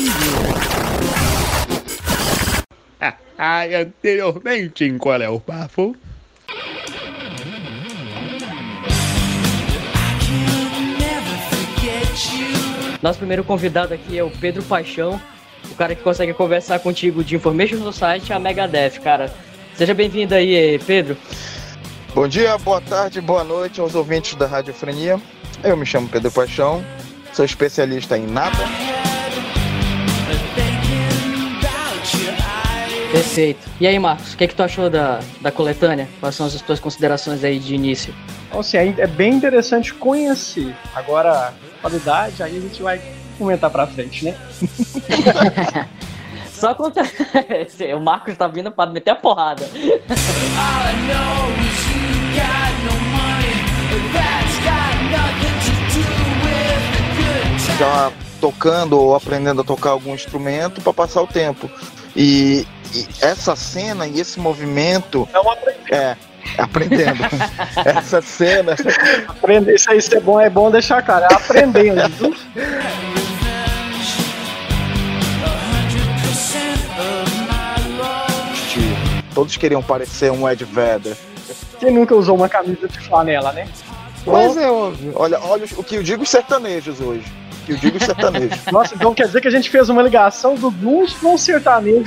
Ai, anteriormente em Qual é o Bafo? Nosso primeiro convidado aqui é o Pedro Paixão, o cara que consegue conversar contigo de Information Society a Megadeth, cara. Seja bem-vindo aí, Pedro. Bom dia, boa tarde, boa noite aos ouvintes da Radiofrenia. Eu me chamo Pedro Paixão, sou especialista em nada. Perfeito. E aí, Marcos, o que, é que tu achou da, da coletânea? Quais são as tuas considerações aí de início? Então, assim, é bem interessante conhecer. Agora, qualidade, aí a gente vai comentar pra frente, né? Só conta. o Marcos tá vindo pra meter a porrada. Já tocando ou aprendendo a tocar algum instrumento para passar o tempo. E, e, essa cena e esse movimento. É É, aprendendo. essa cena. Aprender, isso aí isso é bom, é bom deixar cara. É aprendendo? Todos queriam parecer um Ed Vedder. Quem nunca usou uma camisa de flanela, né? Mas é óbvio. Olha, olha o que eu digo os sertanejos hoje. O que eu digo os sertanejos. Nossa, então quer dizer que a gente fez uma ligação do blues com o sertanejo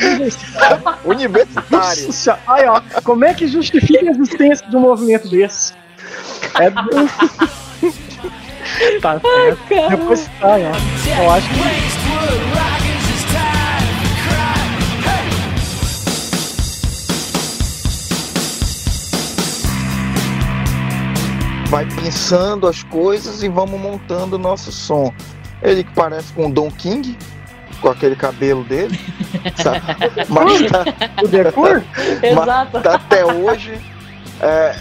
universitário. Nossa, aí, ó, como é que justifica a existência de um movimento desse? É do... tá certo. Depois tá, ó. Eu acho que. vai pensando as coisas e vamos montando o nosso som. Ele que parece com o Don King, com aquele cabelo dele, sabe? Mas tá, O decor? Exato. tá até hoje. É,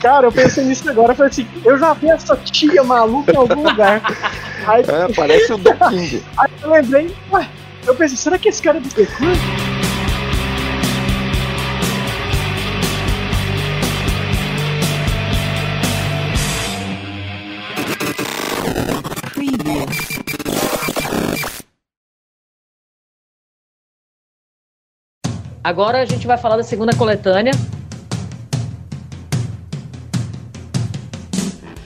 Cara, eu pensei nisso agora, eu falei assim, eu já vi essa tia maluca em algum lugar. Aí, é, parece o Don King. aí eu lembrei, ué, eu pensei, será que esse cara é do decor? Agora a gente vai falar da segunda coletânea.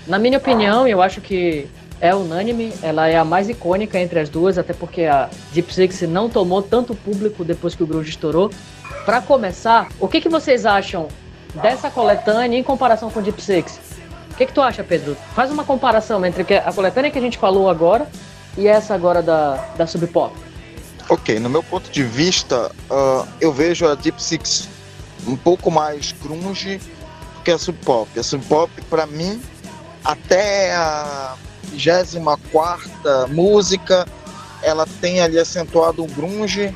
Na minha opinião, eu acho que é unânime, ela é a mais icônica entre as duas, até porque a Deep Six não tomou tanto público depois que o Grunge estourou. Para começar, o que, que vocês acham dessa coletânea em comparação com Deep Six? O que, que tu acha, Pedro? Faz uma comparação entre a coletânea que a gente falou agora e essa agora da, da Sub Pop. Ok, no meu ponto de vista, ah, eu vejo a Deep Six um pouco mais grunge que a Sub Pop. A Sub Pop, pra mim, até a 24 música, ela tem ali acentuado o grunge,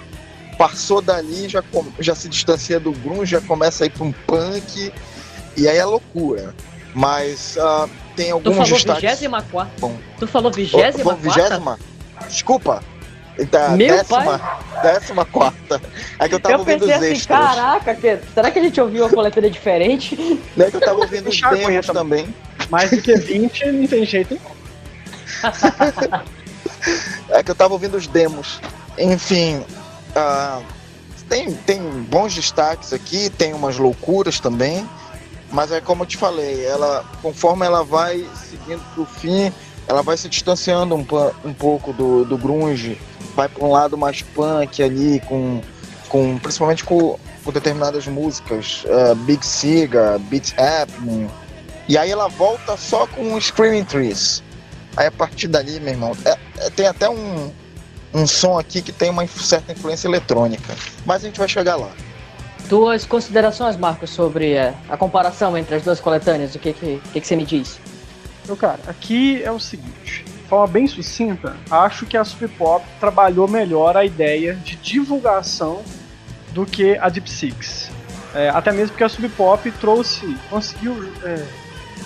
passou dali, já, já se distancia do grunge, já começa a ir para um punk, e aí é loucura. Mas ah, tem Tu alguns falou destaques. 24 Bom. Tu falou Ô, 24 vou- vigésima? Desculpa. Tá, Meu décima, décima quarta. É que eu tava Eu ouvindo pensei os assim, extras. caraca, que- será que a gente ouviu uma coletânea diferente? Né, que eu tava ouvindo os demos também. Mais do que 20 não tem jeito. É que eu tava ouvindo os demos. Enfim, ah, tem, tem bons destaques aqui, tem umas loucuras também. Mas é como eu te falei, ela, conforme ela vai seguindo pro fim, ela vai se distanciando um, um pouco do, do grunge, vai para um lado mais punk ali, com, com principalmente com, com determinadas músicas, ah, Big Cigar, Beat Happening. E aí ela volta só com Screaming Trees. Aí a partir dali, meu irmão, é- é- tem até um, um som aqui que tem uma certa influência eletrônica. Mas a gente vai chegar lá. Tuas considerações, Marcos, sobre é, a comparação entre as duas coletâneas, o que que, o que, que você me diz? Então, cara, aqui é o seguinte, forma bem sucinta, acho que a Sub Pop trabalhou melhor a ideia de divulgação do que a Deep Six. É, até mesmo porque a Sub Pop trouxe, conseguiu é,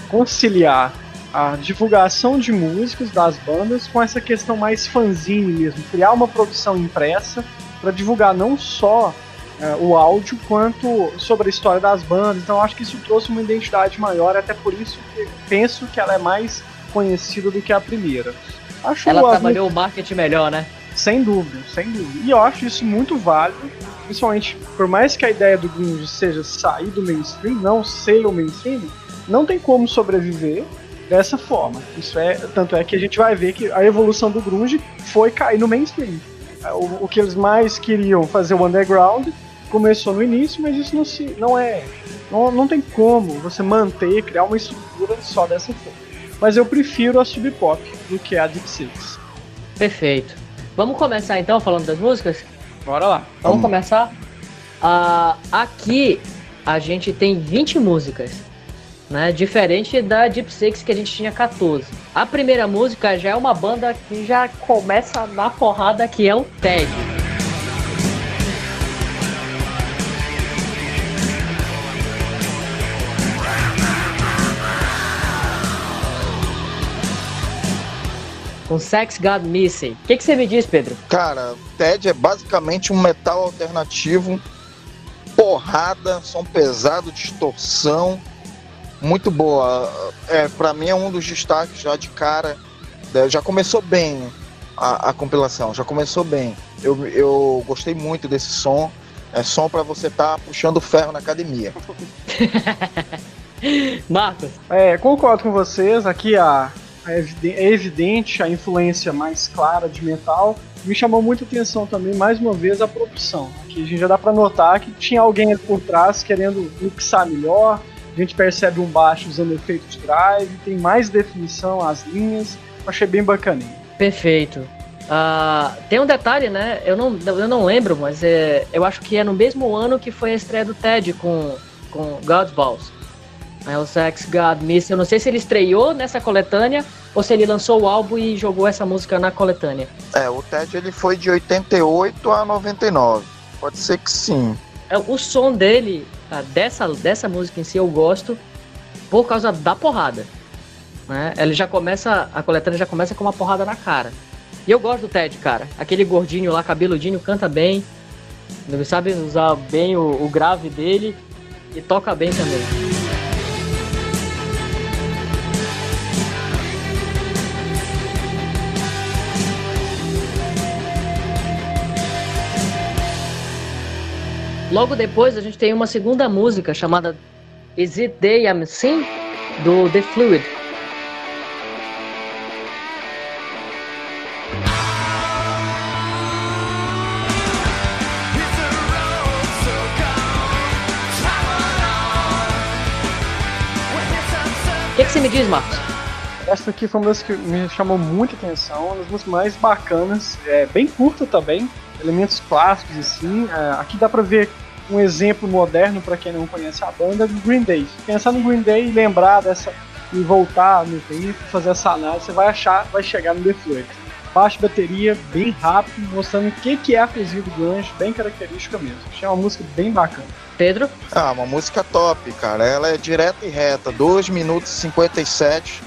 conciliar a divulgação de músicos das bandas com essa questão mais fanzine mesmo, criar uma produção impressa para divulgar não só é, o áudio quanto sobre a história das bandas. Então acho que isso trouxe uma identidade maior, até por isso que penso que ela é mais conhecida do que a primeira. Acho Ela trabalhou o marketing melhor, né? Sem dúvida, sem dúvida. E eu acho isso muito válido, principalmente por mais que a ideia do grunge seja sair do mainstream, não ser o mainstream, não tem como sobreviver dessa forma. Isso é, tanto é que a gente vai ver que a evolução do grunge foi cair no mainstream. O, o que eles mais queriam fazer o underground começou no início, mas isso não se não é não, não tem como você manter, criar uma estrutura só dessa forma. Mas eu prefiro a Sub Pop do que a Deep Six. Perfeito. Vamos começar então falando das músicas? Bora lá. Vamos, Vamos. começar? Uh, aqui a gente tem 20 músicas. Né? Diferente da Deep Six que a gente tinha 14. A primeira música já é uma banda que já começa na porrada que é o Ted. Com Sex God Missing. O que, que você me diz, Pedro? Cara, TED é basicamente um metal alternativo, porrada, som pesado, distorção, muito boa. É, para mim é um dos destaques já de cara. Né, já começou bem a, a compilação, já começou bem. Eu, eu gostei muito desse som. É som para você estar tá puxando ferro na academia. Marcos? É, concordo com vocês. Aqui a é, é evidente a influência mais clara de metal. Me chamou muita atenção também, mais uma vez, a produção. Que a gente já dá para notar que tinha alguém por trás querendo mixar melhor. A gente percebe um baixo usando efeito de drive, tem mais definição as linhas. Achei bem bacaninho. Perfeito. Uh, tem um detalhe, né? Eu não, eu não lembro, mas é, eu acho que é no mesmo ano que foi a estreia do Ted com, com God's Balls. É o Sex God Miss. Eu não sei se ele estreou nessa coletânea ou se ele lançou o álbum e jogou essa música na coletânea. É, o Ted ele foi de 88 a 99. Pode ser que sim. É, o som dele, tá, dessa, dessa música em si, eu gosto por causa da porrada. Né? Ele já começa, a coletânea já começa com uma porrada na cara. E eu gosto do Ted, cara. Aquele gordinho lá, cabeludinho, canta bem. Sabe usar bem o, o grave dele e toca bem também. Logo depois a gente tem uma segunda música chamada Is It Day I'm Sin? do The Fluid. O que, que você me diz, Marcos? Essa aqui foi uma das que me chamou muita atenção, uma das mais bacanas, é bem curta também, elementos clássicos assim. É, aqui dá pra ver um exemplo moderno para quem não conhece a banda do Green Day. Pensar no Green Day e lembrar dessa e voltar no tempo, fazer essa análise, você vai achar, vai chegar no The Fluid. Baixo bateria, bem rápido, mostrando o que, que é a cozinha do grunge, bem característica mesmo. Achei uma música bem bacana. Pedro? Ah, uma música top, cara. Ela é direta e reta, 2 minutos e 57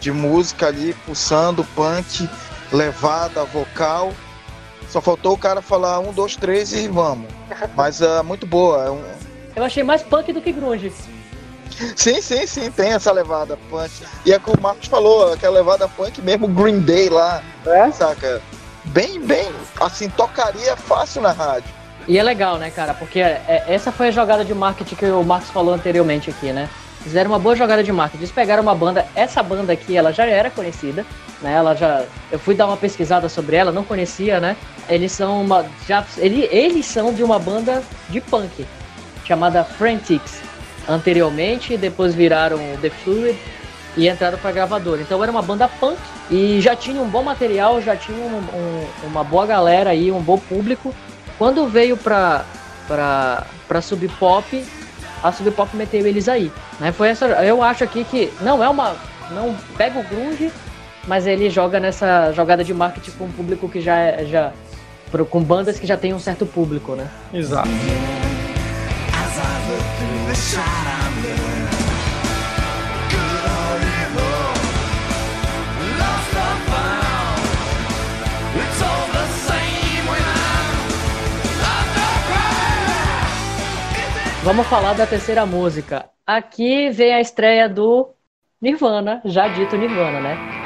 de música ali, pulsando, punk, levada, vocal só faltou o cara falar um, dois, três e vamos. Mas é uh, muito boa. É um... Eu achei mais punk do que grunge. Sim, sim, sim, tem essa levada punk. E é como o Marcos falou, aquela levada punk mesmo, Green Day lá, é? saca? Bem, bem, assim, tocaria fácil na rádio. E é legal, né, cara? Porque é, essa foi a jogada de marketing que o Marcos falou anteriormente aqui, né? Fizeram uma boa jogada de marketing. Eles pegaram uma banda, essa banda aqui, ela já era conhecida, né? Ela já, eu fui dar uma pesquisada sobre ela, não conhecia, né? Eles são uma, já, eles, eles são de uma banda de punk chamada Frantics anteriormente, depois viraram The Fluid e entraram para gravadora. Então era uma banda punk e já tinha um bom material, já tinha um, um, uma boa galera aí, um bom público. Quando veio para para Sub Pop, a Sub Pop meteu eles aí. Né? Foi essa, eu acho aqui que não é uma não pega o grunge mas ele joga nessa jogada de marketing com um público que já é, já com bandas que já tem um certo público, né? Exato. Vamos falar da terceira música. Aqui vem a estreia do Nirvana, já dito Nirvana, né?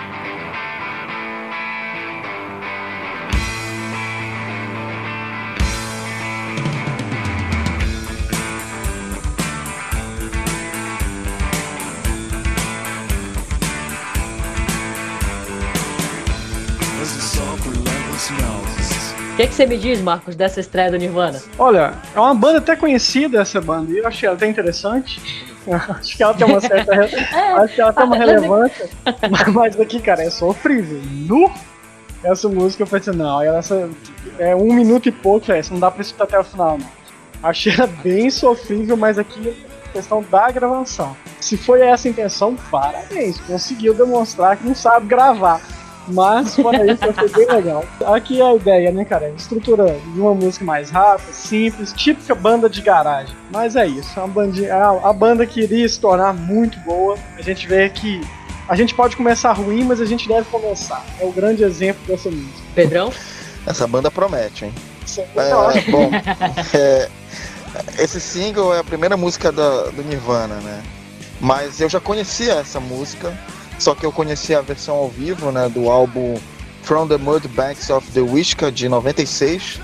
Que, que você me diz, Marcos, dessa estreia do Nirvana? Olha, é uma banda até conhecida essa banda, e eu achei ela até interessante. acho que ela tem uma certa. É, acho que ela tem uma relevância. mas aqui, cara, é sofrível. Nu! Essa música eu falei assim, não, essa é um minuto e pouco, é, não dá pra escutar até o final, não. Achei ela bem sofrível, mas aqui é questão da gravação. Se foi essa a intenção, parabéns, conseguiu demonstrar que não sabe gravar. Mas fora isso, eu achei bem legal. Aqui é a ideia, né, cara? Estrutura de uma música mais rápida, simples, típica banda de garagem. Mas é isso, a, bandinha, a, a banda queria se tornar muito boa. A gente vê que a gente pode começar ruim, mas a gente deve começar. É o grande exemplo dessa música. Pedrão? Essa banda promete, hein? É. É, bom, é, esse single é a primeira música da- do Nirvana, né? Mas eu já conhecia essa música, só que eu conhecia a versão ao vivo, né, do álbum From the Mud Banks of the Wishka de 96.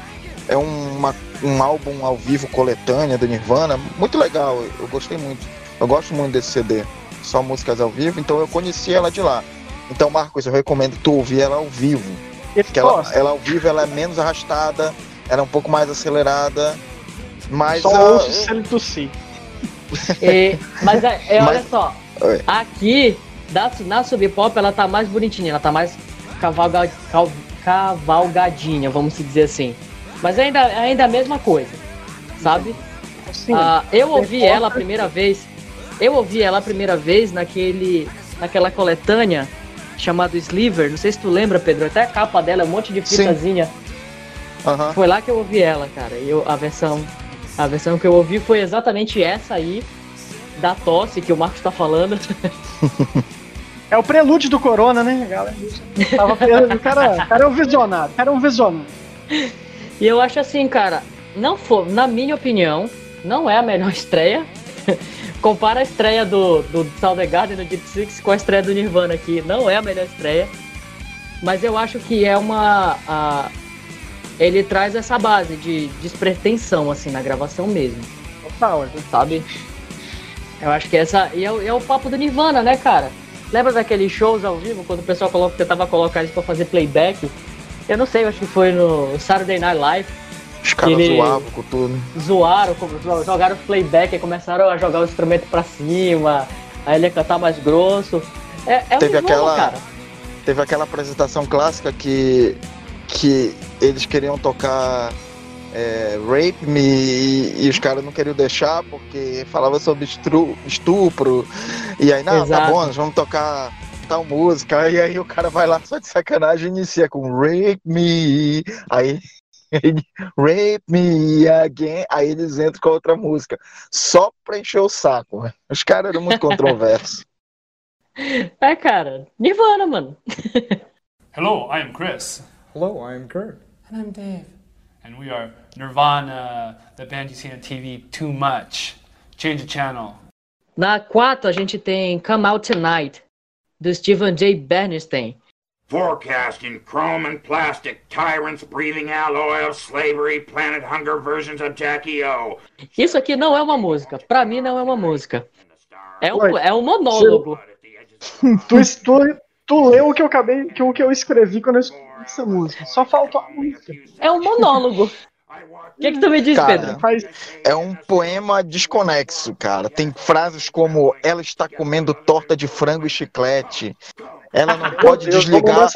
É uma, um álbum ao vivo coletânea do Nirvana, muito legal, eu, gostei muito. Eu gosto muito desse CD, só músicas ao vivo, então eu conheci ela de lá. Então, Marcos, eu recomendo tu ouvir ela ao vivo. Porque ela, ela ao vivo ela é menos arrastada, ela é um pouco mais acelerada, mas Só ouço se ele tossir. E- mas é, é, olha Mas- só, Oi. aqui da, na Sub Pop ela tá mais bonitinha, ela tá mais cavalga, cal- cavalgadinha, vamos dizer assim. Mas ainda, ainda a mesma coisa, sabe? Sim, Ah, eu ouvi Tem ela a primeira vez. Eu ouvi ela a primeira vez naquele, naquela coletânea chamada Sliver. Não sei se tu lembra, Pedro. Até a capa dela é um monte de fitazinha. aham. Foi lá que eu ouvi ela, cara. E eu, a versão, a versão que eu ouvi foi exatamente essa aí da tosse que o Marcos tá falando. É o prelúdio do Corona, né, galera? Tava, o, cara, o cara é um visionário, o cara é um visionário. E eu acho assim, cara, não for, na minha opinião, não é a melhor estreia. Compara a estreia do, do Soundgarden no Deep Six com a estreia do Nirvana aqui. Não é a melhor estreia. Mas eu acho que é uma. a- ele traz essa base de despretensão, assim, na gravação mesmo, Total, é. sabe? Eu acho que essa. E é, é o papo do Nirvana, né, cara? Lembra daqueles shows ao vivo, quando o pessoal coloca, tentava colocar eles pra fazer playback? Eu não sei, eu acho que foi no Saturday Night Live Os caras zoavam com tudo. zoaram, jogaram playback e começaram a jogar o instrumento pra cima, aí ele ia cantar mais grosso. É, é Teve um Nirvana, aquela- cara. Teve aquela apresentação clássica que, que eles queriam tocar é, Rape Me e, e os caras não queriam deixar porque falava sobre estru- estupro. E aí, não, tá Exato. bom, nós vamos tocar tal música. E aí o cara vai lá só de sacanagem e inicia com Rape Me. Aí. Rape me again. Aí eles entram com outra música. Só pra encher o saco. né? Os caras eram muito controversos. É, cara, Nirvana, mano. Hello, I am Chris. Hello, I'm Kurt. And I'm Dave. And we are Nirvana, the band you see on TV too much. Change the channel. Na 4 a gente tem Come Out Tonight, do Steven J. Bernstein. Forecasting chrome and plastic, tyrants breathing out oil, slavery, planet hunger versions of Jackie O. Isso aqui não é uma música, pra mim não é uma música. É um, é um monólogo. Tu, tu, tu leu o que eu acabei, que, o que eu escrevi quando eu escrevi essa música. Só faltou a música. É um monólogo. O que, que tu me diz, Cara, Pedro? Faz, É um poema desconexo, cara. Tem frases como ela está comendo torta de frango e chiclete. Ela não pode Deus, desligar,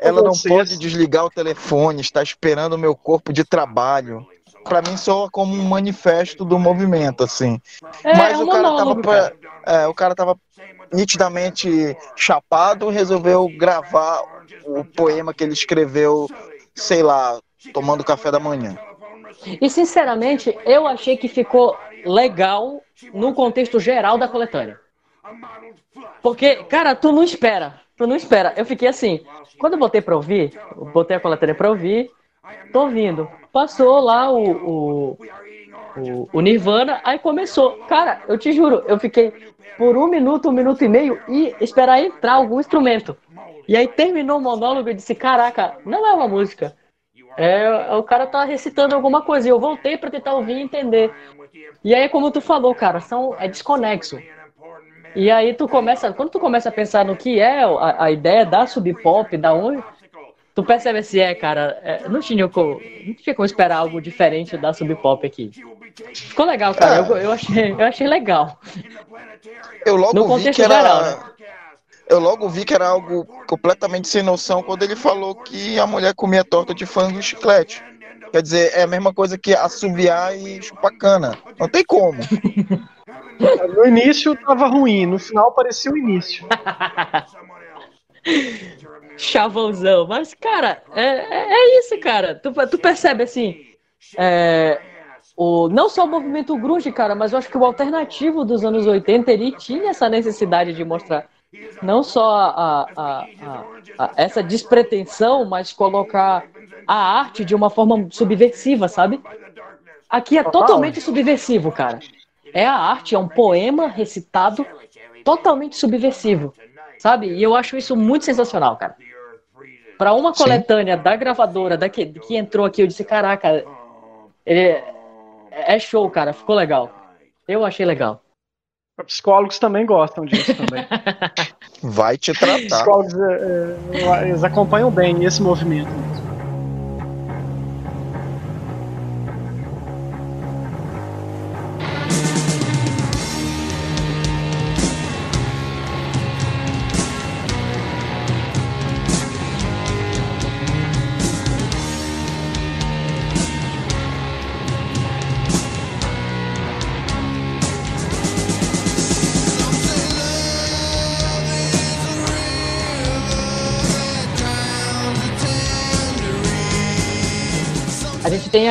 ela não vocês. pode desligar o telefone, está esperando o meu corpo de trabalho. Pra mim soa como um manifesto do movimento, assim. É, Mas é um o cara tava monólogo, pra- cara. é, o cara tava nitidamente chapado resolveu gravar o poema que ele escreveu, sei lá, tomando café da manhã. E sinceramente, eu achei que ficou legal no contexto geral da coletânea. Porque, cara, tu não espera. Tu não espera. Eu fiquei assim. Quando eu botei pra ouvir, botei a coletânea pra ouvir, tô ouvindo. Passou lá o, o, o, o Nirvana, aí começou. Cara, eu te juro, eu fiquei por um minuto, um minuto e meio e esperar entrar algum instrumento. E aí terminou o monólogo e disse: Caraca, não é uma música. É, o cara tá recitando alguma coisa. E eu voltei pra tentar ouvir e entender. E aí, como tu falou, cara, são, é desconexo. E aí tu começa, quando tu começa a pensar no que é a, a ideia da sub pop, da onde, Tu percebe se é, cara? é, não, tinha como, não tinha como esperar algo diferente da Sub Pop aqui. Ficou legal, cara. Eu, eu achei, eu achei legal. Eu logo No vi que era. geral, né? Eu logo vi que era algo completamente sem noção quando ele falou que a mulher comia torta de frango e chiclete. Quer dizer, é a mesma coisa que assoviar e chupar cana. Não tem como. No início tava ruim, no final parecia o início. Chavãozão. Mas, cara, é, é, é isso, cara. Tu, tu percebe assim. é, o, não só o movimento grunge, cara, mas eu acho que o alternativo dos anos 80 ele tinha essa necessidade de mostrar não só a, a- a- essa despretensão, mas colocar a arte de uma forma subversiva, sabe? Aqui é Total. totalmente subversivo, cara. É a arte, é um poema recitado totalmente subversivo, sabe? E eu acho isso muito sensacional, cara. Pra uma Sim. coletânea da gravadora da que, que entrou aqui, eu disse, caraca, é, é show, cara, ficou legal. Eu achei legal. Psicólogos também gostam disso também. Vai te tratar. Psicólogos é, é, eles acompanham bem esse movimento. A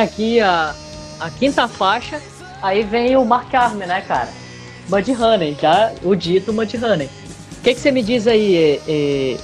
aqui a, a quinta faixa, aí vem o Mark Arme, né, cara? Mudhoney, já o dito Mudhoney. O que, que você me diz aí, e,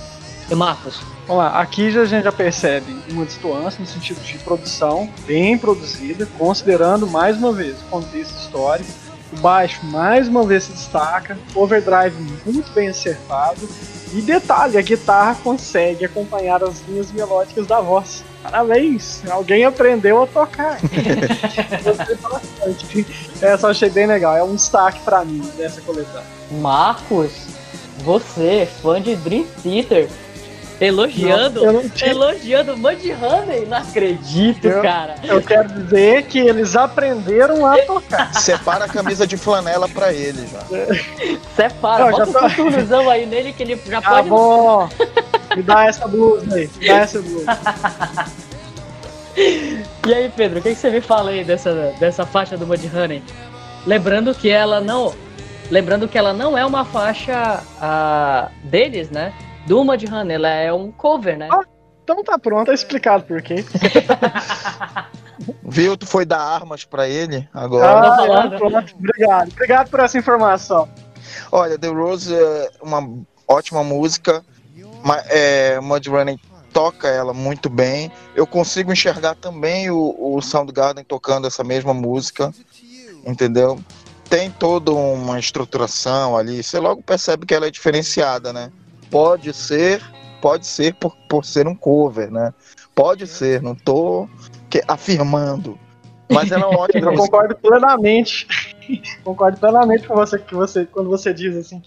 Marcos? Vamos lá, aqui já, a gente já percebe uma distância no sentido de produção, bem produzida, considerando mais uma vez o contexto histórico. O baixo mais uma vez se destaca, overdrive muito bem acertado. E detalhe, a guitarra consegue acompanhar as linhas melódicas da voz. Parabéns! Alguém aprendeu a tocar. Gostei bastante. Essa eu achei bem legal, é um destaque pra mim dessa coletânea. Marcos, você, fã de Dream Theater, elogiando, Não, não tinha- elogiando Mudhoney, não acredito, Eu- cara. Eu quero dizer que eles aprenderam a tocar. Separa a camisa de flanela pra ele já. Separa, Não, já bota tô- um coturnozão aí nele que ele já Tá pode... bom. Me dá essa blusa aí. Me dá essa blusa. E aí, Pedro, o que, que você me fala aí dessa, dessa faixa do Mudhoney? Lembrando que ela não. Lembrando que ela não é uma faixa ah, deles, né? Do Mudhoney, ela é um cover, né? Então tá pronto, tá explicado por quê. Viu? Tu foi dar armas pra ele agora. Ah, é, pronto. Obrigado. Obrigado por essa informação. Olha, The Rose é uma ótima música. É, Mudrunning toca ela muito bem. Eu consigo enxergar também o, o Soundgarden tocando essa mesma música, entendeu? Tem toda uma estruturação ali. Você logo percebe que ela é diferenciada, né? Pode ser, pode ser por, por ser um cover, né? Pode ser, não tô que- afirmando. Mas ela é uma ótima Eu música. concordo plenamente. concordo plenamente com você que você quando você diz assim.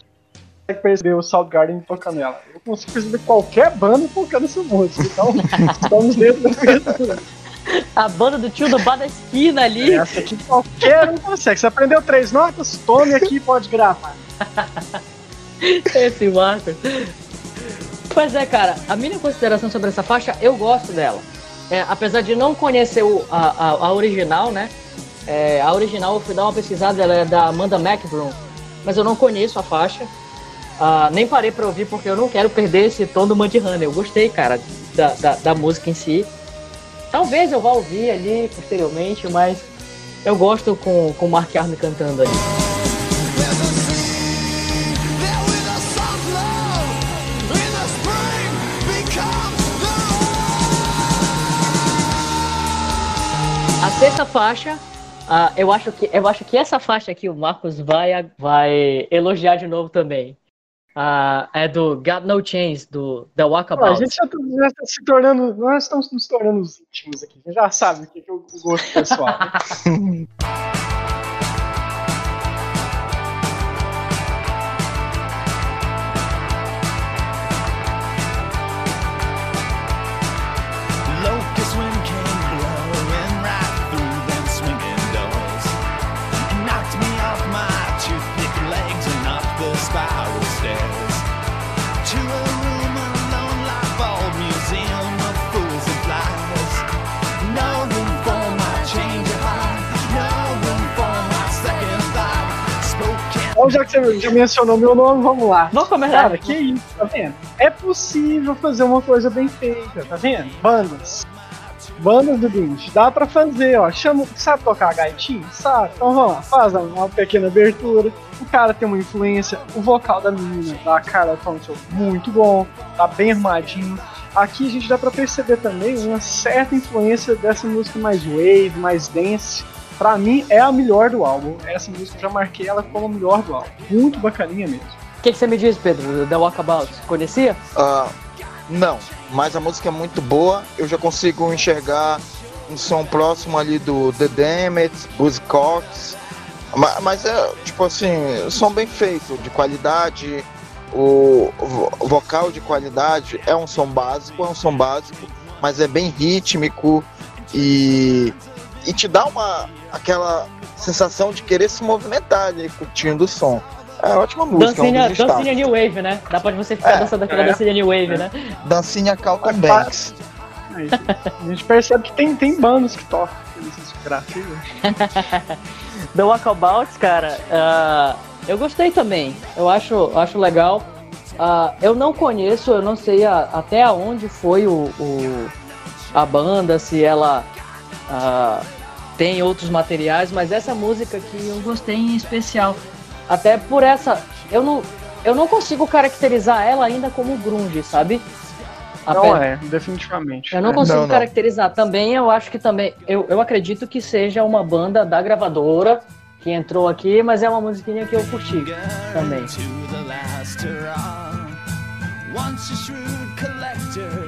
Consegue perceber o Soundgarden tocando ela. Eu consigo perceber qualquer banda tocando essa música. Então, estamos dentro mesmo. A banda do tio do bar da esquina ali. Essa aqui qualquer um consegue. Você aprendeu três notas? Tome aqui e pode gravar. Esse Marcos. Pois é, cara, a minha consideração sobre essa faixa, eu gosto dela. É, apesar de não conhecer o- a, a- a original, né? É, a original eu fui dar uma pesquisada, ela é da Amanda McBroom. Mas eu não conheço a faixa. Ah, nem parei pra ouvir porque eu não quero perder esse tom do Mudhoney. Eu gostei, cara, da, da, da música em si. Talvez eu vá ouvir ali posteriormente, mas eu gosto com, com o Mark Arme cantando ali. Sexta faixa, ah, eu, acho que, eu acho que essa faixa aqui o Marcos vai, vai elogiar de novo também. Ah, é do Got No Chains, do The Pô, a Walkabout. gente já está se tornando. Nós estamos nos tornando os íntimos aqui. A gente já sabe o que que é o o gosto pessoal. Então, já que você já mencionou meu nome, vamos lá. Vamos começar. Cara, que isso, tá vendo? É possível fazer uma coisa bem feita, tá vendo? Bandas. Bandas do Grinch. Dá pra fazer, ó. Chama, sabe tocar gaitinho? Sabe? Então vamos lá, faz uma pequena abertura. O cara tem uma influência. O vocal da menina, da Carla Thompson, muito bom. Tá bem armadinho. Aqui a gente dá pra perceber também uma certa influência dessa música mais wave, mais dance. Pra mim é a melhor do álbum. Essa música eu já marquei ela como a melhor do álbum. Muito bacaninha mesmo. O que, que você me diz, Pedro, The Walkabout? Conhecia? Ah, não, mas a música é muito boa. Eu já consigo enxergar um som próximo ali do The Damned, Buzzcocks. Ma- Mas é, tipo assim, som bem feito, de qualidade. O vo- vocal de qualidade é um som básico, é um som básico, mas é bem rítmico e, e te dá uma aquela sensação de querer se movimentar ali curtindo o som. É ótima música, é um Dancinha, dancinha. New Wave, né? Dá pra você ficar É, dançando aquela é. dancinha New Wave, né? Dancinha Calton Banks. A gente percebe que tem, tem bandas que tocam essa discografia. The Walkabout, cara, ah, eu gostei também. Eu acho, eu acho legal. Ah, eu não conheço, eu não sei a- até aonde foi o, o- a banda, se ela ah, tem outros materiais, mas essa música aqui eu gostei em especial. Até por essa. Eu não, eu não consigo caracterizar ela ainda como grunge, sabe? Não Ape- é, definitivamente. eu não É. consigo Não, não. caracterizar. Também eu acho que também. Eu, eu acredito que seja uma banda da gravadora que entrou aqui, mas é uma musiquinha que eu curti também. To the last hurrah. Once a shrewd collector,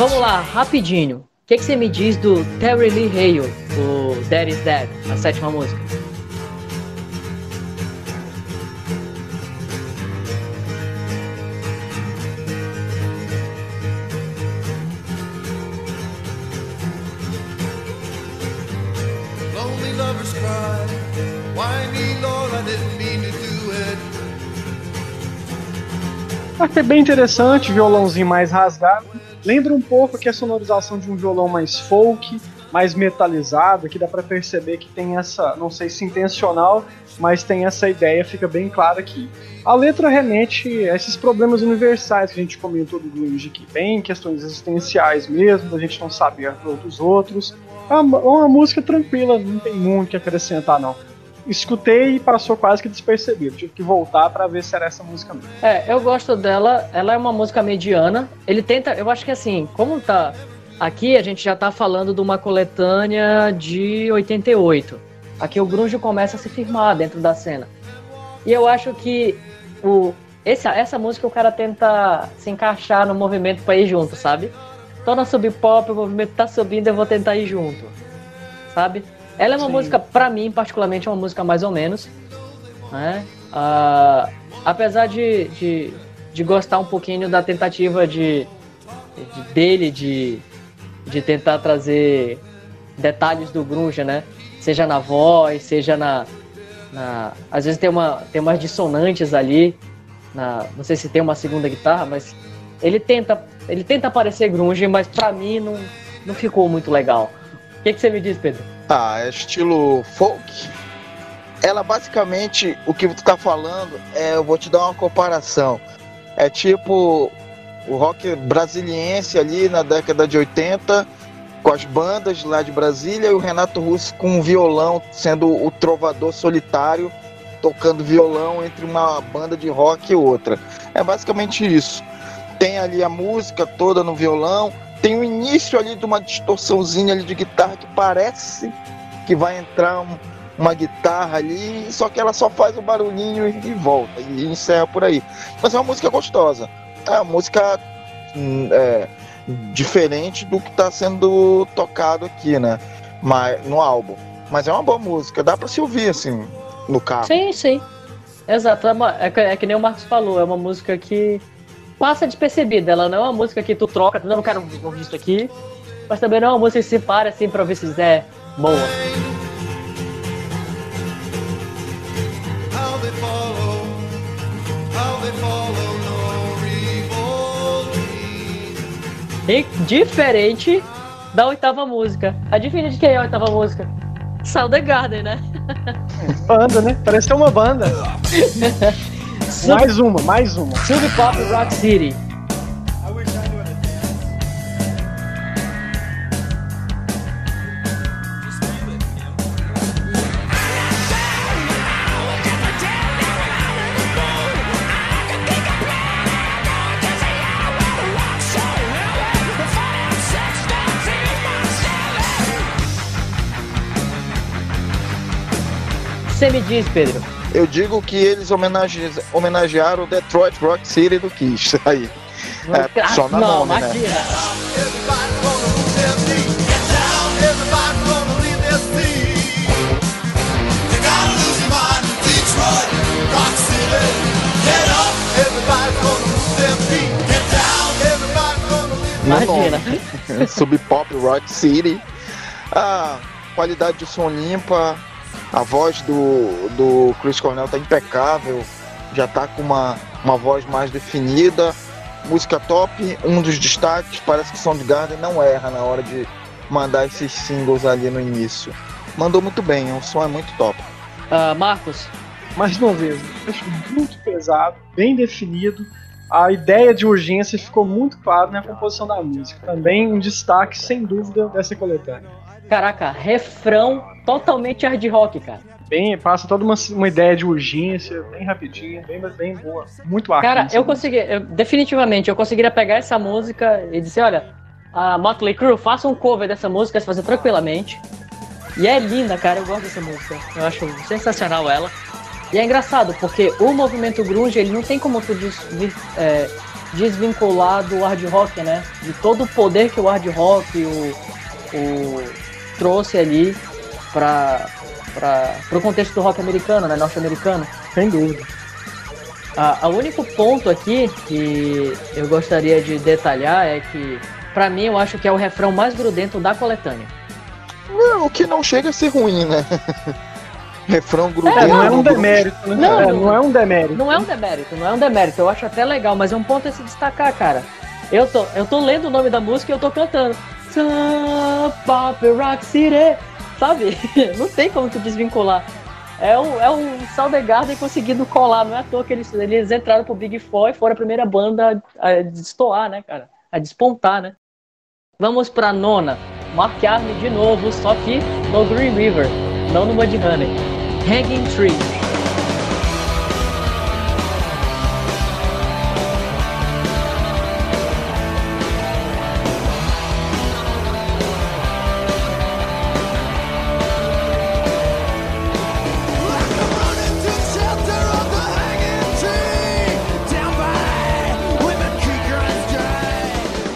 Vamos lá, rapidinho. O que, que você me diz do Terry Lee Hale, o Dead is Dead, a sétima música? Lonely lovers cry. Why me, Lord? I didn't mean to do it. Achei bem interessante, violãozinho mais rasgado. Lembra um pouco que a sonorização de um violão mais folk, mais metalizado, que dá pra perceber que tem essa, não sei se intencional, mas tem essa ideia, fica bem clara aqui. A letra remete a esses problemas universais que a gente comentou do grunge aqui, bem questões existenciais mesmo, a gente não saber dos outros. É uma, uma música tranquila, não tem muito que acrescentar não. Escutei e passou quase que despercebido. Tive que voltar pra ver se era essa música mesmo. É, eu gosto dela. Ela é uma música mediana. Ele tenta, eu acho que assim, como tá aqui, a gente já tá falando de uma coletânea de 88. Aqui o grunge começa a se firmar dentro da cena. E eu acho que o essa, essa música o cara tenta se encaixar no movimento pra ir junto, sabe? Tô na sub pop, o movimento tá subindo, eu vou tentar ir junto. Sabe? Ela é uma Sim. música, pra mim, particularmente, é uma música mais ou menos. Né? Ah, apesar de, de, de gostar um pouquinho da tentativa de, de- dele de, de tentar trazer detalhes do grunge, né? Seja na voz, seja na, na às vezes tem uma tem umas dissonantes ali, na, não sei se tem uma segunda guitarra, mas ele tenta ele tenta parecer grunge, mas pra mim não, não ficou muito legal. O que, que você me diz, Pedro? Ah, é estilo folk. Ela basicamente, o que tu tá falando, é, eu vou te dar uma comparação. É tipo o rock brasiliense ali na década de 80, com as bandas lá de Brasília e o Renato Russo com o violão, sendo o trovador solitário, tocando violão entre uma banda de rock e outra. É basicamente isso. Tem ali a música toda no violão, tem o início ali de uma distorçãozinha ali de guitarra que parece que vai entrar um- uma guitarra ali, só que ela só faz o barulhinho e, e volta, e encerra por aí. Mas é uma música gostosa. É uma música hum, é, diferente do que está sendo tocado aqui, né? Mas, no álbum. Mas é uma boa música, dá pra se ouvir assim no carro. Sim, sim. Exato. É, uma- é é que nem o Marcos falou, é uma música que passa despercebida. Ela não é uma música que tu troca, tu não quero ouvir isso aqui. Mas também não é uma música que se para assim pra ver se é boa. E diferente da oitava música. Adivinha de quem é a oitava música? Soundgarden, né? Banda, né? Parece que é uma banda. Mais uma, mais uma. Sub Pop Rock City. Você me diz, Pedro. Eu digo que eles homenage... homenagearam o Detroit Rock City do Kiss. Aí. É, só na não, nome, né? imagina. No Imagina. Sub Pop Rock City. A qualidade de som limpa, a voz do, do Chris Cornell tá impecável, já tá com uma, uma voz mais definida. Música top, um dos destaques, parece que Soundgarden não erra na hora de mandar esses singles ali no início. Mandou muito bem, o som é muito top. Ah, Marcos, Mais uma vez, acho muito pesado, bem definido. A ideia de urgência ficou muito clara na composição da música. Também um destaque, sem dúvida, dessa coletânea. Caraca, refrão totalmente hard rock, cara. Bem, passa toda uma, uma ideia de urgência, bem rapidinha, bem, bem boa. Muito arte. Cara, eu consegui, eu- definitivamente, eu conseguiria pegar essa música e dizer, olha, a Motley Crue, faça um cover dessa música, se fazer tranquilamente. E é linda, cara, eu gosto dessa música. Eu acho sensacional ela. E é engraçado, porque o movimento grunge, ele não tem como tu des- é, desvincular do hard rock, né? De todo o poder que o hard rock o, o trouxe ali para o contexto do rock americano, né? Norte-americano. Sem dúvida. A, a único ponto aqui que eu gostaria de detalhar é que, pra mim, eu acho que é o refrão mais grudento da coletânea. Não, o que não chega a ser ruim, né? Refrão grudento. É, não é um demérito, né? Não, É, não. não é um demérito. Não é um demérito, não é um demérito. Eu acho até legal, mas é um ponto a se destacar, cara. Eu tô, eu tô lendo o nome da música e eu tô cantando. Pop Rock City. Sabe? Não tem como tu desvincular. É um, é um Soundgarden conseguindo colar. Não é à toa que eles, eles entraram pro Big Four e foram a primeira banda a, a destoar, né, cara? A despontar, né? Vamos pra nona. Mark Arme de novo, só que no Green River, não no Mudhoney. Hanging Tree.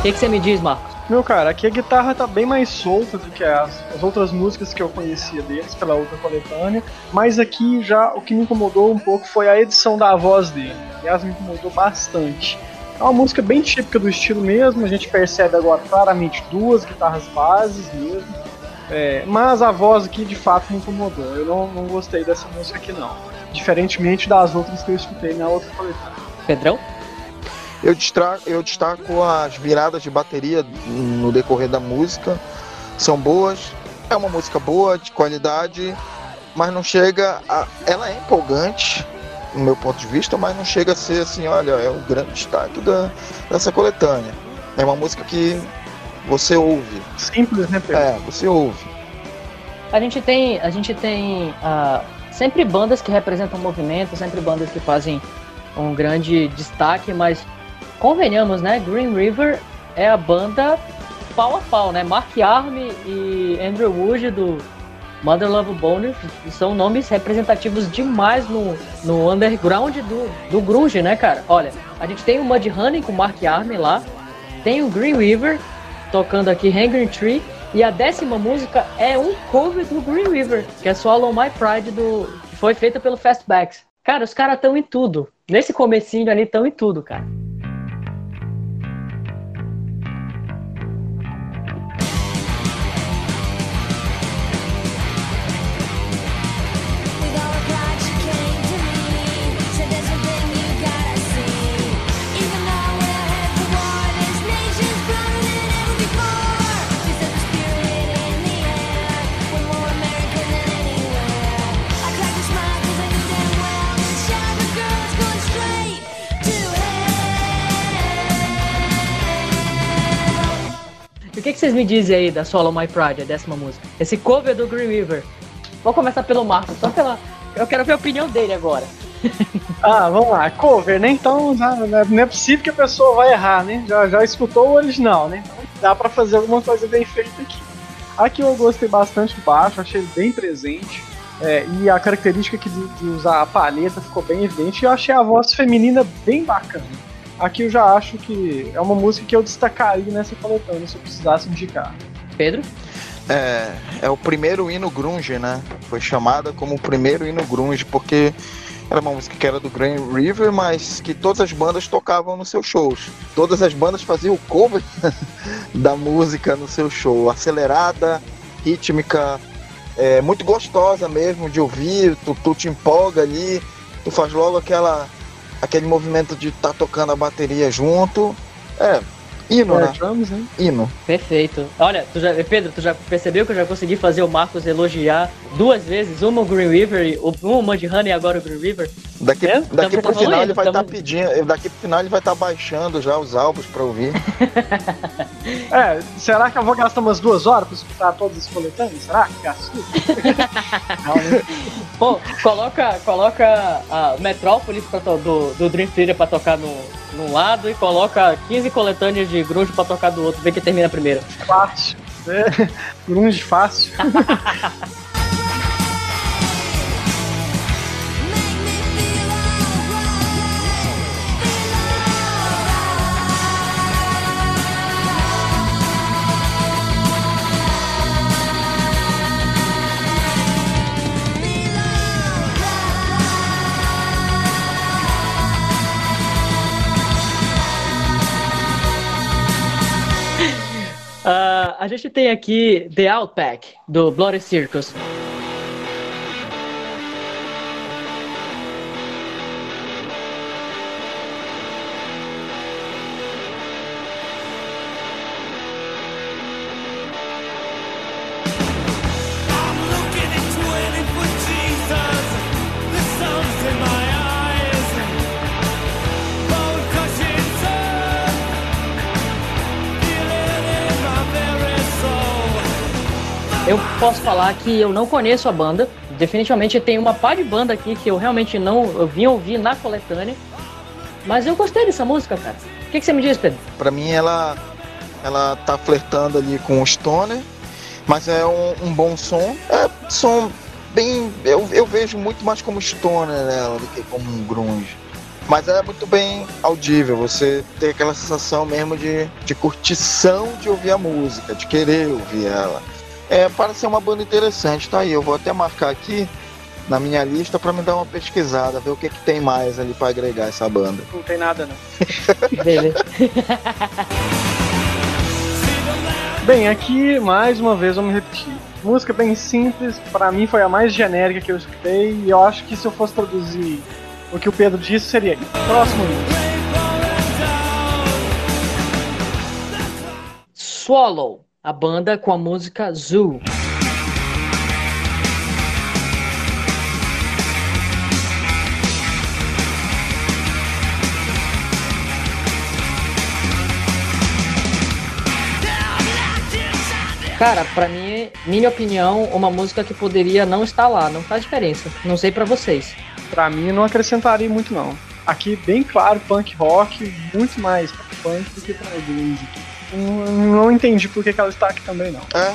Que que você me diz, Marcos? Meu cara, aqui a guitarra tá bem mais solta do que as, as outras músicas que eu conhecia deles pela outra coletânea, mas aqui já o que me incomodou um pouco foi a edição da voz dele. Aliás, me incomodou bastante. É uma música bem típica do estilo mesmo, a gente percebe agora claramente duas guitarras bases mesmo. É, mas a voz aqui de fato me incomodou. Eu não, não gostei dessa música aqui não. Diferentemente das outras que eu escutei na outra coletânea. Pedrão? Eu, distra... eu destaco as viradas de bateria no decorrer da música. São boas. É uma música boa, de qualidade, mas não chega a. Ela é empolgante, no meu ponto de vista, mas não chega a ser assim, olha, é o grande destaque da... dessa coletânea. É uma música que você ouve. Simples, né, Pedro? É, você ouve. A gente tem, a gente tem ah, sempre bandas que representam o movimento, sempre bandas que fazem um grande destaque, mas convenhamos, né? Green River é a banda pau a pau, né? Mark Arme e Andrew Wood do Mother Love Bone são nomes representativos demais no, no underground do, do grunge, né, cara? Olha, a gente tem o Mudhoney com Mark Arme lá, tem o Green River tocando aqui Hanging Tree E a décima música é um cover do Green River, que é Swallow My Pride, do, que foi feita pelo Fastbacks. Cara, os caras estão em tudo. Nesse comecinho ali estão em tudo, cara. Que, que vocês me dizem aí da Swallow My Pride, a décima música? Esse cover do Green River. Vou começar pelo Marcos, só pela. Eu quero ver a opinião dele agora. Ah, vamos lá, cover, né? Então não é possível que a pessoa vai errar, né? Já, já escutou o original, né? Então dá pra fazer alguma coisa bem feita aqui. Aqui eu gostei bastante do baixo, achei ele bem presente. é, e a característica de, de usar a palheta ficou bem evidente. E eu achei a voz feminina bem bacana. Aqui eu já acho que é uma música que eu destacaria nessa coletânea se eu precisasse indicar. Pedro? É, é o primeiro hino grunge, né? Foi chamada como o primeiro hino grunge, porque era uma música que era do Green River, mas que todas as bandas tocavam nos seus shows. Todas as bandas faziam o cover da música no seu show. Acelerada, rítmica, é, muito gostosa mesmo de ouvir, tu, tu te empolga ali, tu faz logo aquela, aquele movimento de estar tocando a bateria junto. É, hino, É, né? drums, né? Hino. Perfeito. Olha, tu já, Pedro, tu já percebeu que eu já consegui fazer o Marcos elogiar duas vezes, uma o Green River, uma o Mudhoney e agora o Green River? Daqui, É? daqui pro final ele vai estar tamo- pedindo, daqui pro final ele vai estar baixando já os álbuns pra ouvir. É, será que eu vou gastar umas duas horas pra escutar todos os coletâneos? Será que gasto? Pô, coloca, coloca a Metrópolis do, do Dream Theater pra tocar no, num lado e coloca 15 coletâneas de grunge pra tocar do outro, vê que termina primeiro. Fácil. né? Grunge fácil. A gente tem aqui The Outback, do Bloody Circus. Posso falar que eu não conheço a banda. Definitivamente tem uma par de banda aqui que eu realmente não eu vim ouvir na coletânea. Mas eu gostei dessa música, cara. O que, que você me diz, Pedro? Pra mim ela ela tá flertando ali com o Stoner, mas é um, um bom som. É som bem. Eu, eu vejo muito mais como Stoner nela do que como um grunge. Mas é muito bem audível, você tem aquela sensação mesmo de, de curtição de ouvir a música, de querer ouvir ela. É, parece ser uma banda interessante, tá aí. Eu vou até marcar aqui na minha lista pra me dar uma pesquisada, ver o que, que tem mais ali pra agregar essa banda. Não tem nada, não. Beleza. Bem, aqui mais uma vez vamos repetir. Música bem simples, pra mim foi a mais genérica que eu escutei e eu acho que se eu fosse traduzir o que o Pedro disse seria. Próximo. Swallow, a banda com a música Zoo. Cara, pra mim, minha opinião, uma música que poderia não estar lá, não faz diferença. Não sei pra vocês. Pra mim não acrescentaria muito não. Aqui bem claro punk rock, muito mais punk do que pra grunge. Não, entendi por que, que ela está aqui também não. É,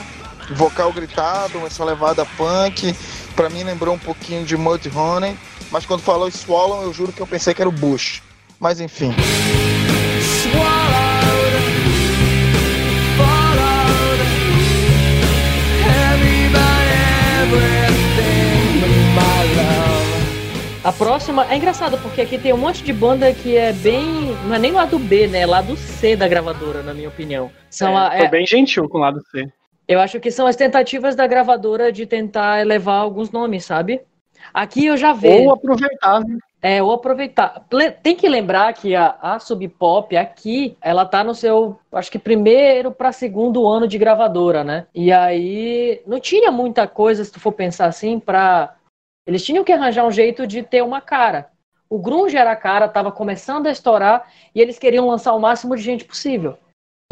vocal gritado, essa levada punk. Pra mim lembrou um pouquinho de Mudhoney, mas quando falou Swallow, eu juro que eu pensei que era o Bush. Mas enfim. A próxima é engraçado, porque aqui tem um monte de banda que é bem. Não é nem lado B, né? É lado C da gravadora, na minha opinião. São a- Foi é- bem gentil com o lado C. eu acho que são as tentativas da gravadora de tentar elevar alguns nomes, sabe? Aqui eu já vejo. Ou aproveitar, né? É, ou aproveitar. Tem que lembrar que a, a Sub Pop aqui, ela tá no seu, acho que primeiro para segundo ano de gravadora, né? E aí não tinha muita coisa, se tu for pensar assim, pra. Eles tinham que arranjar um jeito de ter uma cara. O grunge era a cara, tava começando a estourar e eles queriam lançar o máximo de gente possível.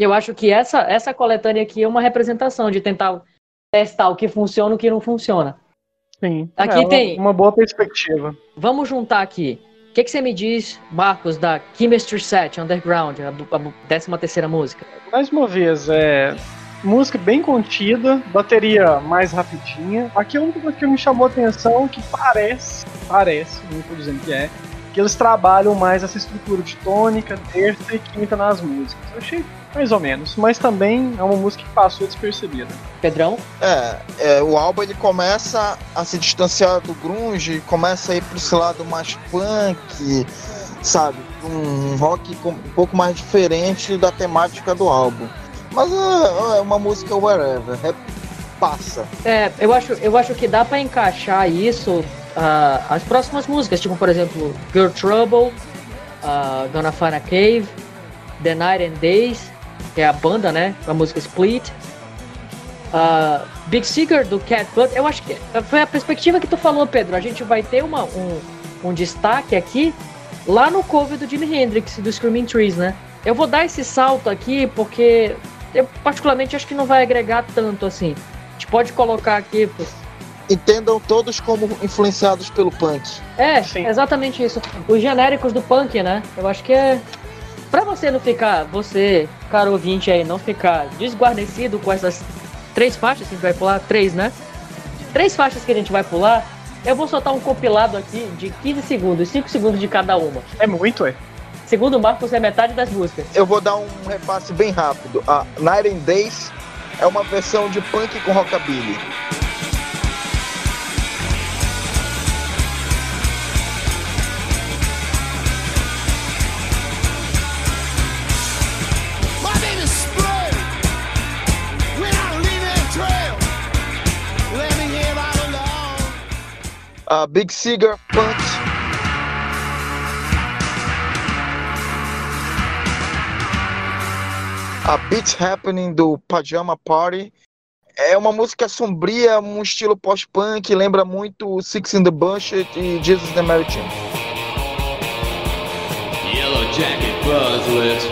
Eu acho que essa, essa coletânea aqui é uma representação de tentar testar o que funciona e o que não funciona. Sim. Aqui É, uma- tem- Uma boa perspectiva. Vamos juntar aqui. O que, que você me diz, Marcos, da Chemistry Set Underground, a, a 13 terceira música? Mais uma vez, é. Música bem contida, bateria mais rapidinha. Aqui a única coisa que me chamou a atenção que parece, parece, não tô dizendo que é, que eles trabalham mais essa estrutura de tônica, terça e quinta nas músicas. Eu achei mais ou menos, mas também é uma música que passou despercebida. Pedrão? É, é, o álbum ele começa a se distanciar do grunge, começa a ir para esse lado mais punk, sabe? Um rock um pouco mais diferente da temática do álbum. Mas é, é uma música whatever, é, passa. É, eu acho, eu acho que dá pra encaixar isso ah, as próximas músicas, tipo, por exemplo, Girl Trouble, ah, Gonna Find a Cave, The Night and Days, que é a banda, né? A música Split. ah, Big Seeker do Cat Butt, eu acho que foi a perspectiva que tu falou, Pedro. A gente vai ter uma, um, um destaque aqui lá no cover do Jimi Hendrix do Screaming Trees, né? Eu vou dar esse salto aqui porque eu particularmente acho que não vai agregar tanto assim. A gente pode colocar aqui. pô. Entendam todos como influenciados pelo punk. É, Sim. exatamente isso. Os genéricos do punk, né? Eu acho que é. Pra você não ficar, você, caro ouvinte aí, não ficar desguarnecido com essas três faixas que a gente vai pular, três, né? Três faixas que a gente vai pular, eu vou soltar um compilado aqui de 15 segundos, 5 segundos de cada uma. É muito, é. Segundo o Marcos, é metade das músicas. Eu vou dar um repasse bem rápido. A Night and Days é uma versão de punk com rockabilly. My name is Spray. A Beats Happening do Pajama Party. É uma música sombria, um estilo pós-punk, lembra muito Six in the Bunchet e Jesus the Mary Chain. Yellow jacket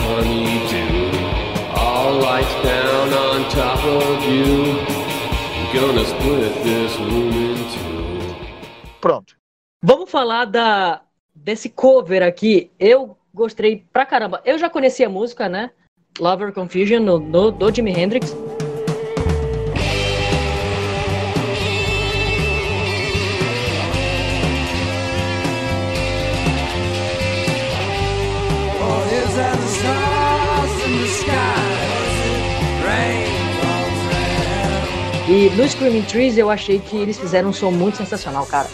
honeydew. All lights down on top of you. Gonna split this room in two. Pronto. Vamos falar da desse cover aqui. Eu gostei pra caramba. Eu já conhecia a música, né? Lover Confusion no, no- do Jimi Hendrix. E no Screaming Trees eu achei que eles fizeram um som muito sensacional, cara.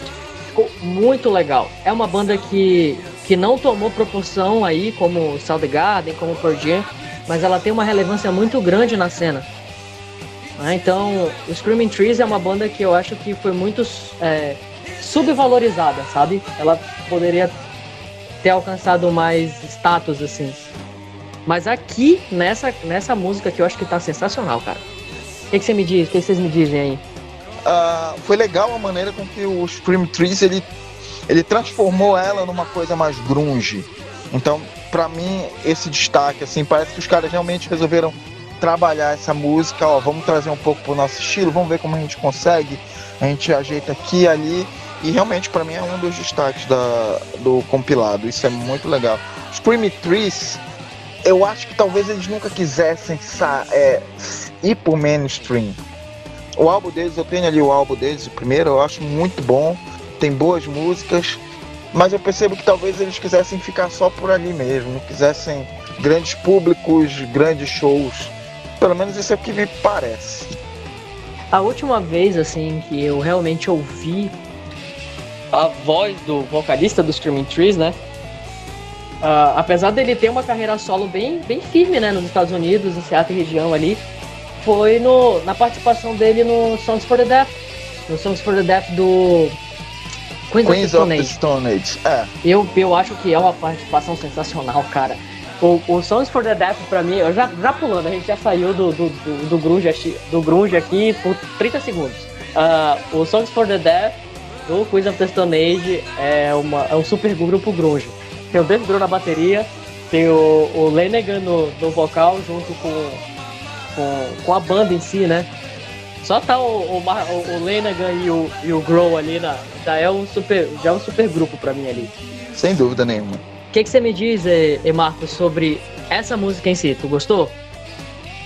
Ficou muito legal. É uma banda que, que não tomou proporção aí como Soundgarden, como Pearl Jam, mas ela tem uma relevância muito grande na cena. Ah, então, o Screaming Trees é uma banda que eu acho que foi muito é, subvalorizada, sabe? Ela poderia ter alcançado mais status, assim. Mas aqui, nessa, nessa música que eu acho que tá sensacional, cara. O que, que você me diz? O que, vocês me dizem aí? Ah, foi legal a maneira com que o Scream Trees ele, ele transformou ela numa coisa mais grunge. Então, pra mim, esse destaque, assim, parece que os caras realmente resolveram trabalhar essa música, ó, vamos trazer um pouco pro nosso estilo, vamos ver como a gente consegue, a gente ajeita aqui e ali, e realmente pra mim é um dos destaques da, do compilado, isso é muito legal. Scream Trees, eu acho que talvez eles nunca quisessem é, ir pro mainstream. O álbum deles, eu tenho ali o álbum deles, o primeiro, eu acho muito bom, tem boas músicas, mas eu percebo que talvez eles quisessem ficar só por ali mesmo, não quisessem grandes públicos, grandes shows. Pelo menos isso é o que me parece. A última vez, assim, que eu realmente ouvi a voz do vocalista do Screaming Trees, né? Ah, apesar dele ter uma carreira solo bem, bem firme, né, nos Estados Unidos, em Seattle região ali, foi no, na participação dele no Songs for the Deaf, no Songs for the Deaf do Queens, Queens of the Stone Age. É. Eu, eu acho que é uma participação sensacional, cara. O, o Songs for the Deaf, pra mim, eu já, já pulando, a gente já saiu do, do, do, do grunge, aqui- do grunge aqui por 30 segundos. Ah, o Songs for the Deaf do Queens of the Stone Age é, uma, é um super grupo grunge. Tem o Dave Grohl na bateria, tem o, o Lanegan no, no vocal junto com, com, com a banda em si, né? Só tá o, o, o, o Lanegan e o, e o Grohl ali, na, já, é um super, já é um super grupo pra mim ali. Sem dúvida nenhuma. O que, que você me diz, eh, eh, Marcos, sobre essa música em si? Tu gostou?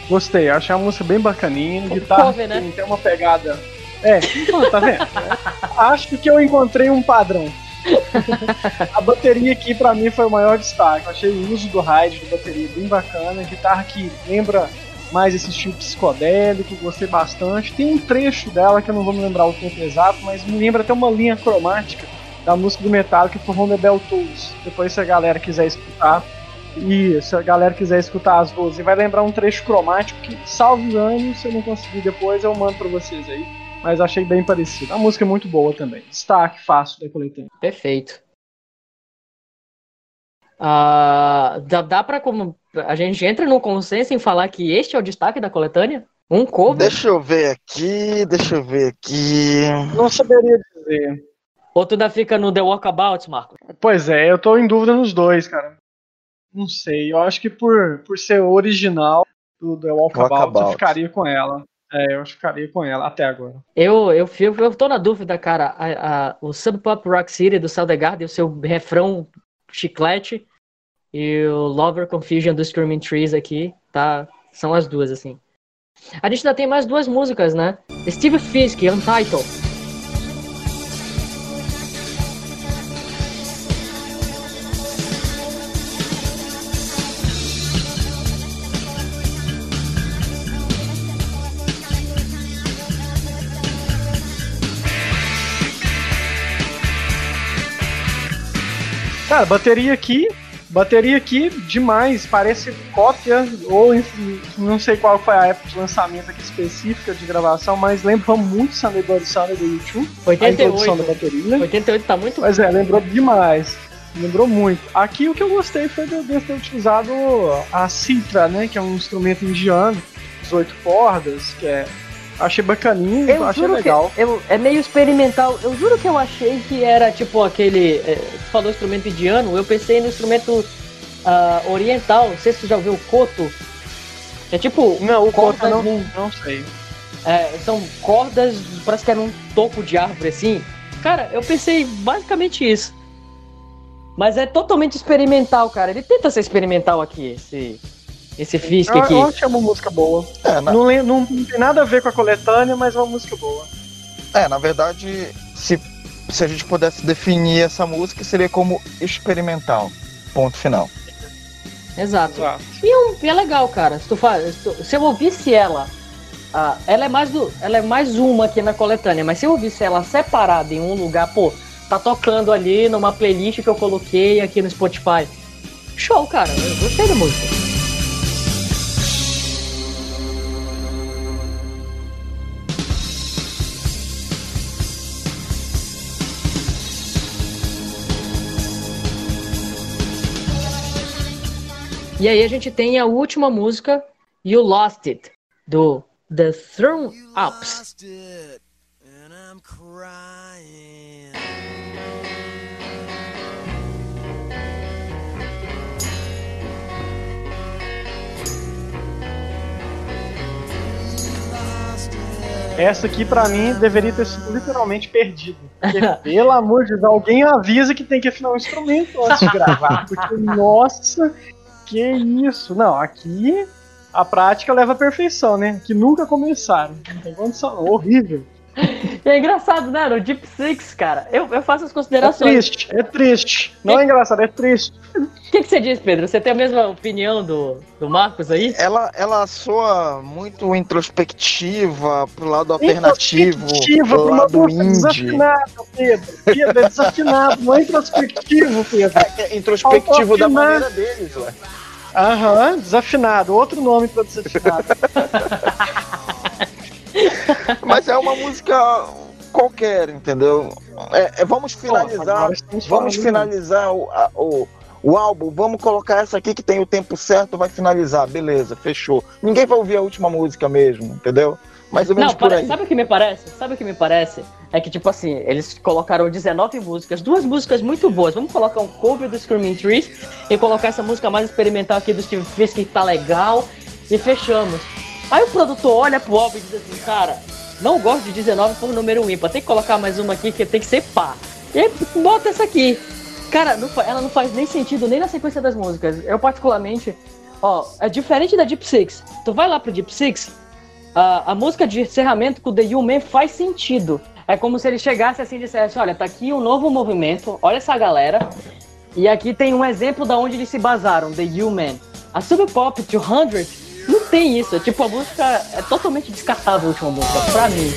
Gostei, achei a música bem bacaninha. Guitarra cover, né? tem, tem uma pegada. É, então, tá vendo? Acho que eu encontrei um padrão. a bateria aqui pra mim foi o maior destaque. Eu achei o uso do ride de bateria bem bacana. Guitarra que lembra mais esse estilo psicodélico, gostei bastante. Tem um trecho dela que eu não vou me lembrar o tempo exato, mas me lembra até uma linha cromática da música do Metallica por Bell Tools. Depois, se a galera quiser escutar, e se a galera quiser escutar as e vai lembrar um trecho cromático que, salvo engano, se eu não conseguir depois, eu mando pra vocês aí. Mas achei bem parecido. A música é muito boa também. Destaque fácil da coletânea. Perfeito. Ah, dá, dá pra como. A gente entra no consenso em falar que este é o destaque da coletânea? Um cover? Deixa eu ver aqui, deixa eu ver aqui. Não saberia dizer. Ou tu ainda fica no The Walkabout, Marcos? Pois é, eu tô em dúvida nos dois, cara. Não sei, eu acho que por, por ser original do The Walkabout, eu Walkabout. ficaria com ela. É, eu ficaria com ela até agora. Eu, eu, fico- eu tô na dúvida, cara. A- a- o Sub Pop Rock City do Soundgarden, o seu refrão chiclete e o Lover Confusion do Screaming Trees aqui, tá? São as duas, assim. A gente ainda tem mais duas músicas, né? Steve Fisk, Untitled. Cara, bateria aqui, bateria aqui demais, parece cópia, ou enfim, não sei qual foi a época de lançamento aqui específica de gravação, mas lembra muito Sunday Bloody Sunday do YouTube, a introdução da 88. bateria. 88 tá muito. Mas é, lembrou demais. Lembrou muito. Aqui o que eu gostei foi de de ter utilizado a citra, né? Que é um instrumento indiano, 18 cordas, que é. Achei bacaninho, Eu achei legal. eu, é meio experimental. Eu juro que eu achei que era tipo aquele. É, tu falou instrumento indiano, eu pensei no instrumento ah, oriental. Não sei se tu já ouviu o koto. É tipo. Não, o Kota não, num- não sei. é, são cordas, parece que era um topo de árvore assim. Cara, eu pensei basicamente isso. Mas é totalmente experimental, cara. Ele tenta ser experimental aqui, esse. Esse Fisk Eu, aqui. eu achei uma música boa. É, na, Não, não, não tem nada a ver com a coletânea, mas é uma música boa. é, na verdade, se, se a gente pudesse definir essa música, seria como experimental. Ponto final. Exato. Exato. E, é um- e é legal, cara. Se, tu tu- se eu ouvisse ela, ah, ela é mais do, ela é mais uma aqui na coletânea, mas se eu ouvisse ela separada em um lugar, pô, tá tocando ali numa playlist que eu coloquei aqui no Spotify. Show, cara. Eu gostei da música. E aí a gente tem a última música, You Lost It, do The Thrown Ups. Essa aqui, pra mim, deveria ter sido literalmente perdida. Porque, pelo amor de Deus, alguém avisa que tem que afinar um instrumento antes de gravar. Porque, nossa, que isso. Não, aqui a prática leva à perfeição, né? Que nunca começaram. Não tem condição, horrível. E é engraçado, né? No Deep Six, cara, eu, eu faço as É considerações. triste, é triste. Não é engraçado, é triste. O que, que você diz, Pedro? Você tem a mesma opinião do, do Marcos aí? Ela, ela soa muito introspectiva, pro lado alternativo, Introspectiva, pro lado indie. desafinada, Pedro. Pedro, é desafinado, não é introspectivo, Pedro. É introspectivo da Afinar. maneira deles, ué. Aham, desafinado. Outro nome pra desafinado. Mas é uma música qualquer, entendeu? É, é, vamos finalizar, vamos falando finalizar o, a- o, o álbum, vamos colocar essa aqui que tem o tempo certo, vai finalizar, beleza, fechou. Ninguém vai ouvir a última música mesmo, entendeu? Mais ou menos Não, por aí. sabe o que me parece? Sabe o que me parece? É que, tipo assim, eles colocaram 19 músicas, duas músicas muito boas. Vamos colocar um cover do Screaming Trees e colocar essa música mais experimental aqui do Steve Fisk que tá legal e fechamos. Aí o produtor olha pro álbum e diz assim, cara, não gosto de 19 por número ímpar, tem que colocar mais uma aqui que tem que ser pá. E aí bota essa aqui. Cara, não ela não faz nem sentido nem na sequência das músicas. Eu particularmente, ó, é diferente da Deep Six. Tu vai lá pro Deep Six, a, a música de encerramento com o The Human faz sentido. É como se ele chegasse assim e dissesse: Olha, tá aqui um novo movimento, olha essa galera. E aqui tem um exemplo da onde eles se basaram, The Human. A Sub Pop 200 não tem isso. É tipo, a música é totalmente descartável a última música, pra mim.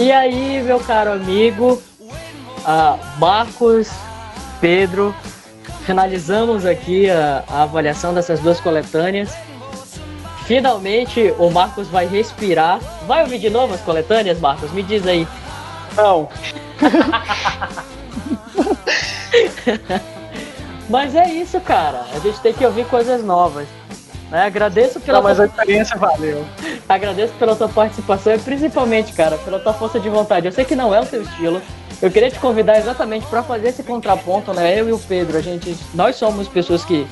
E aí, meu caro amigo, ah, Marcos, Pedro, finalizamos aqui a, a avaliação dessas duas coletâneas. Finalmente o Marcos vai respirar. Vai ouvir de novo as coletâneas, Marcos? Me diz aí. Não. Mas é isso, cara. A gente tem que ouvir coisas novas. né? Agradeço pela Não, mas a experiência valeu. Agradeço pela tua participação e principalmente, cara, pela tua força de vontade. Eu sei que não é o teu estilo. Eu queria te convidar exatamente para fazer esse contraponto, né? Eu e o Pedro, a gente, nós somos pessoas que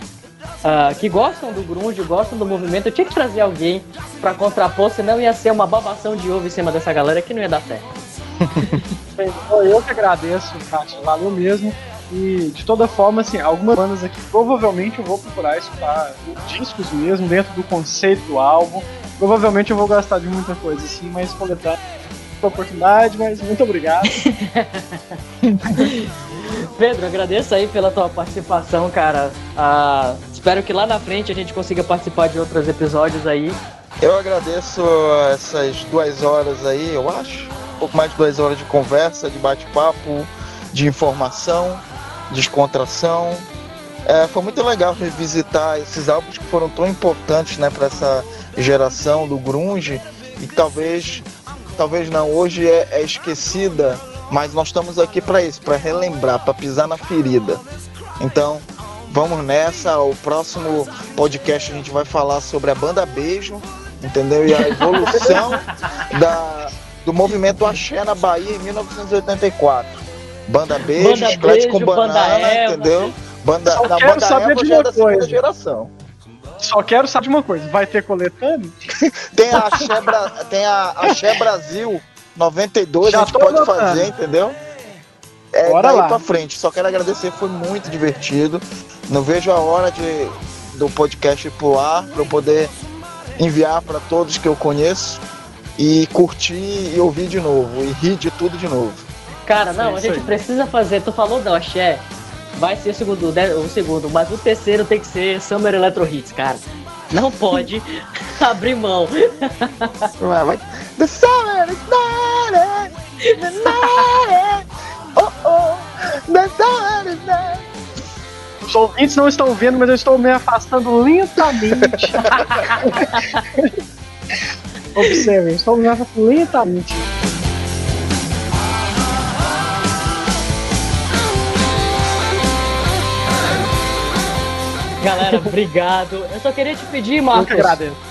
ah, que gostam do grunge, gostam do movimento. Eu tinha que trazer alguém para contrapor, senão ia ser uma babação de ovo em cima dessa galera que não ia dar certo. Pô, Eu que agradeço, Kátia. Valeu mesmo. E de toda forma, assim, algumas bandas aqui provavelmente eu vou procurar escutar discos mesmo, dentro do conceito do álbum. Provavelmente eu vou gastar de muita coisa, assim, mas coletar a oportunidade, mas muito obrigado. Pedro, agradeço aí pela tua participação, cara. Ah, espero que lá na frente a gente consiga participar de outros episódios aí. Eu agradeço essas duas horas aí, eu acho. Um pouco mais de duas horas de conversa, de bate-papo, de informação, descontração. É, foi muito legal revisitar esses álbuns que foram tão importantes né, para essa geração do grunge e talvez, talvez não, hoje é, é esquecida, mas nós estamos aqui para isso, para relembrar, para pisar na ferida. Então, vamos nessa. O próximo podcast a gente vai falar sobre a banda Beijo, entendeu? E a evolução da, do movimento Axé na Bahia em 1984. Banda Beijo, Banda Chiclete com Banda Banana, Eva. entendeu? Banda, Só na quero Banda saber Eva de é uma da segunda coisa. geração. Só quero saber de uma coisa: vai ter coletânea? Tem a Axé, Bra- tem a Axé Brasil 92, Já a gente pode anotando. fazer, entendeu? É Bora daí lá. pra frente. Só quero agradecer, foi muito divertido. Não vejo a hora de, do podcast ir pro ar pra eu poder enviar pra todos que eu conheço e curtir e ouvir de novo e rir de tudo de novo. Cara, não, É a gente aí. precisa fazer. Tu falou do Axé, vai ser o segundo, né, o segundo, mas o terceiro tem que ser Summer Electro Hits, cara. Não pode abrir mão. Vai, vai. The summer is night, the night, oh oh, the summer is night. Os ouvintes não estão vendo, mas eu estou me afastando lentamente. Observem, eu estou me afastando lentamente. Galera, obrigado. Eu só queria te pedir, Marcos.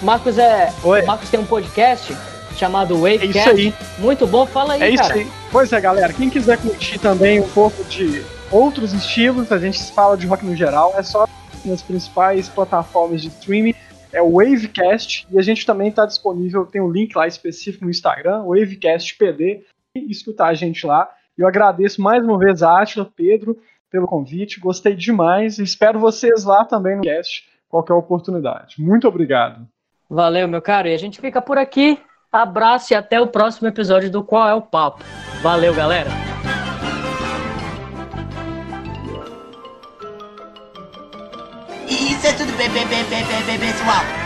Marcos é. Oi. Marcos tem um podcast chamado É Wakecast. isso aí. Muito bom, fala aí, É isso cara. aí. Pois é, galera. Quem quiser curtir também um pouco de outros estilos, a gente fala de rock no geral, é só nas principais plataformas de streaming. É o Wavecast e a gente também está disponível, tem um link lá específico no Instagram, Wavecast PD, e escutar a gente lá. Eu agradeço mais uma vez a Atila, Pedro, pelo convite. Gostei demais espero vocês lá também no cast, qualquer oportunidade. Muito obrigado. Valeu, meu caro. E a gente fica por aqui. Abraço e até o próximo episódio do Qual é o Papo. Valeu, galera. É tudo bem, bem, bem, bem, bem, bem, pessoal.